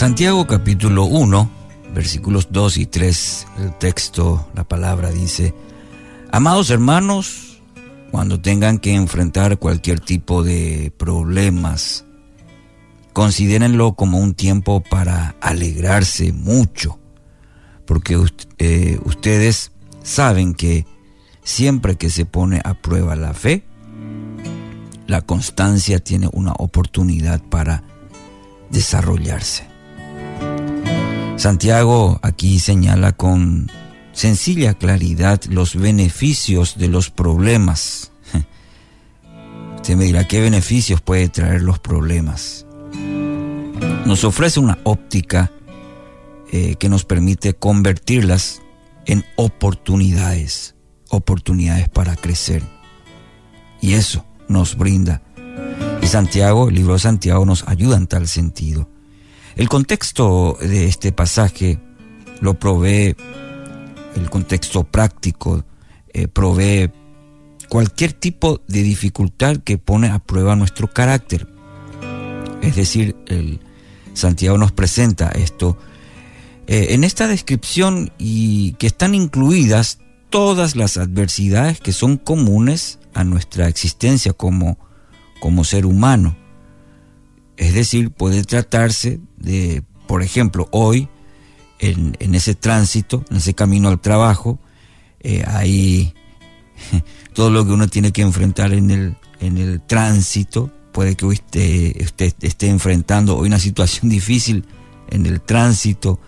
Santiago capítulo 1, versículos 2 y 3, el texto, la palabra dice, Amados hermanos, cuando tengan que enfrentar cualquier tipo de problemas, considérenlo como un tiempo para alegrarse mucho, porque eh, ustedes saben que siempre que se pone a prueba la fe, la constancia tiene una oportunidad para desarrollarse. Santiago aquí señala con sencilla claridad los beneficios de los problemas. Usted me dirá, ¿qué beneficios puede traer los problemas? Nos ofrece una óptica eh, que nos permite convertirlas en oportunidades, oportunidades para crecer. Y eso nos brinda. Y Santiago, el libro de Santiago nos ayuda en tal sentido. El contexto de este pasaje lo provee, el contexto práctico, eh, provee cualquier tipo de dificultad que pone a prueba nuestro carácter. Es decir, el, Santiago nos presenta esto eh, en esta descripción y que están incluidas todas las adversidades que son comunes a nuestra existencia como, como ser humano. Es decir, puede tratarse de, por ejemplo, hoy, en, ese tránsito, en ese camino al trabajo, eh, hay todo lo que uno tiene que enfrentar en el, en el tránsito. Puede que usted, usted esté enfrentando hoy una situación difícil en el tránsito,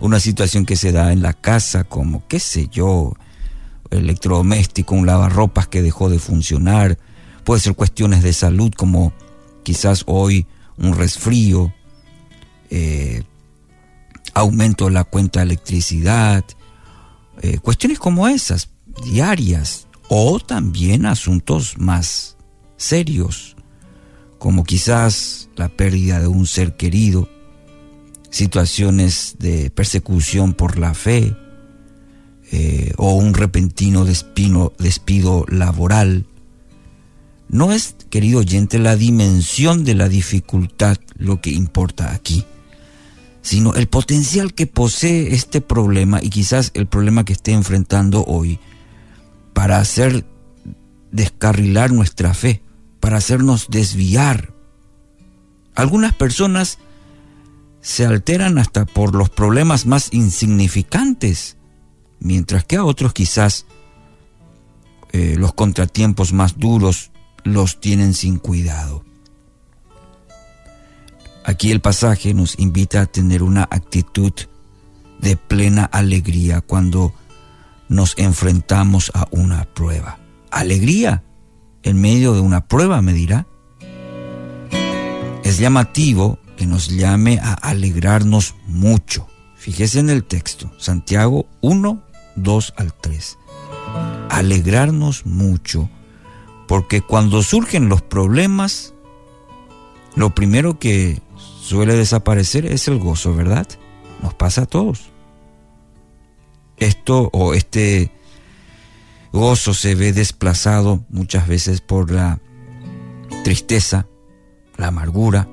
una situación que se da en la casa, como, qué sé yo, electrodoméstico, un lavarropas que dejó de funcionar, puede ser cuestiones de salud como quizás hoy un resfrío, eh, aumento de la cuenta de electricidad, eh, cuestiones como esas, diarias, o también asuntos más serios, como quizás la pérdida de un ser querido, situaciones de persecución por la fe, eh, o un repentino despido laboral, no es, querido oyente, la dimensión de la dificultad lo que importa aquí, sino el potencial que posee este problema y quizás el problema que esté enfrentando hoy para hacer descarrilar nuestra fe, para hacernos desviar. Algunas personas se alteran hasta por los problemas más insignificantes, mientras que a otros quizás eh, los contratiempos más duros los tienen sin cuidado. Aquí el pasaje nos invita a tener una actitud de plena alegría cuando nos enfrentamos a una prueba. Alegría en medio de una prueba, me dirá. Es llamativo que nos llame a alegrarnos mucho. Fíjese en el texto, Santiago 1, 2 al 3. Alegrarnos mucho porque cuando surgen los problemas, lo primero que suele desaparecer es el gozo, ¿verdad? Nos pasa a todos. Esto o este gozo se ve desplazado muchas veces por la tristeza, la amargura,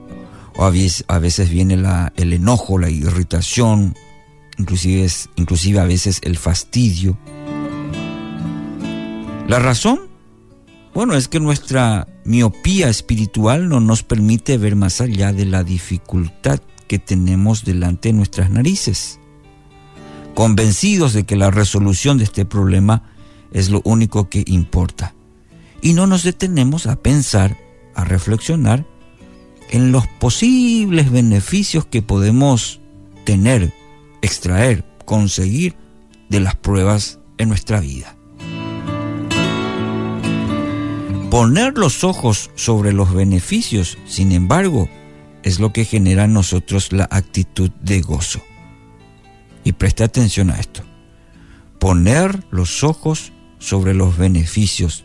o a veces, viene el enojo, la irritación, inclusive, inclusive a veces el fastidio. La razón bueno, es que nuestra miopía espiritual no nos permite ver más allá de la dificultad que tenemos delante de nuestras narices. Convencidos de que la resolución de este problema es lo único que importa. Y no nos detenemos a pensar, a reflexionar en los posibles beneficios que podemos tener, extraer, conseguir de las pruebas en nuestra vida. Poner los ojos sobre los beneficios, sin embargo, es lo que genera en nosotros la actitud de gozo. Y preste atención a esto. Poner los ojos sobre los beneficios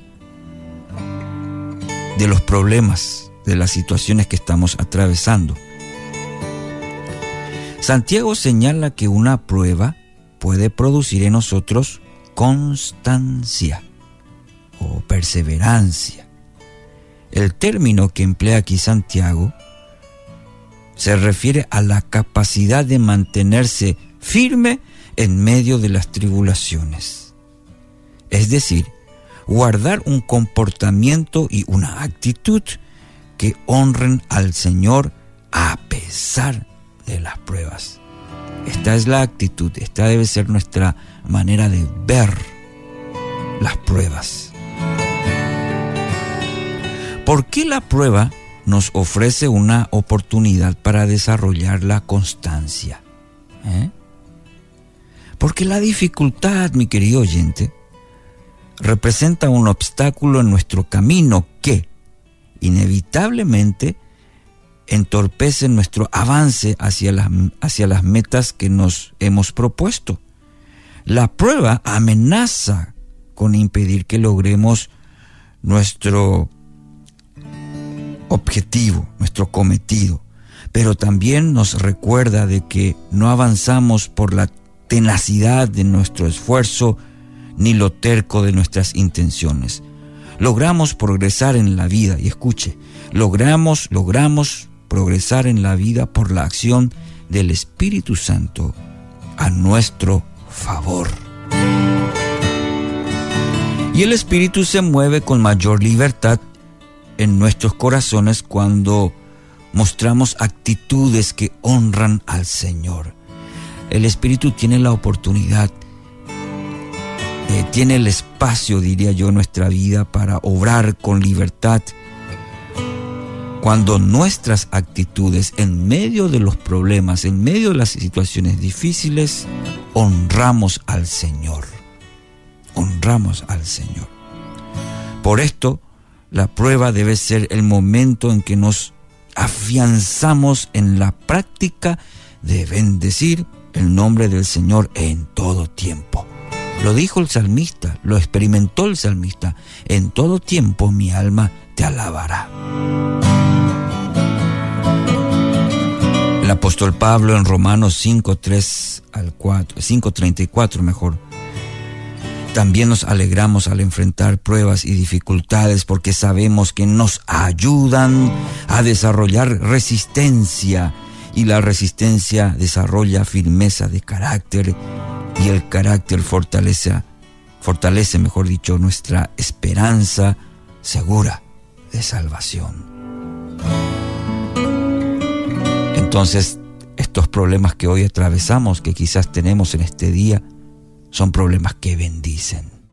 de los problemas, de las situaciones que estamos atravesando. Santiago señala que una prueba puede producir en nosotros constancia o perseverancia. El término que emplea aquí Santiago se refiere a la capacidad de mantenerse firme en medio de las tribulaciones. Es decir, guardar un comportamiento y una actitud que honren al Señor a pesar de las pruebas. Esta es la actitud, esta debe ser nuestra manera de ver las pruebas. ¿Por qué la prueba nos ofrece una oportunidad para desarrollar la constancia? ¿Eh? Porque la dificultad, mi querido oyente, representa un obstáculo en nuestro camino que, inevitablemente, entorpece nuestro avance hacia las, hacia las metas que nos hemos propuesto. La prueba amenaza con impedir que logremos nuestro objetivo, nuestro cometido, pero también nos recuerda de que no avanzamos por la tenacidad de nuestro esfuerzo ni lo terco de nuestras intenciones. Logramos progresar en la vida y escuche, logramos, logramos progresar en la vida por la acción del Espíritu Santo a nuestro favor. Y el Espíritu se mueve con mayor libertad en nuestros corazones cuando mostramos actitudes que honran al Señor. El Espíritu tiene la oportunidad, eh, tiene el espacio, diría yo, en nuestra vida para obrar con libertad cuando nuestras actitudes en medio de los problemas, en medio de las situaciones difíciles, honramos al Señor. Honramos al Señor. Por esto, la prueba debe ser el momento en que nos afianzamos en la práctica de bendecir el nombre del Señor en todo tiempo. Lo dijo el salmista, lo experimentó el salmista. En todo tiempo mi alma te alabará. El apóstol Pablo en Romanos 5, 3 al 4, 5, 34 mejor. También nos alegramos al enfrentar pruebas y dificultades porque sabemos que nos ayudan a desarrollar resistencia y la resistencia desarrolla firmeza de carácter y el carácter fortalece, fortalece, mejor dicho, nuestra esperanza segura de salvación. Entonces, estos problemas que hoy atravesamos, que quizás tenemos en este día, son problemas que bendicen.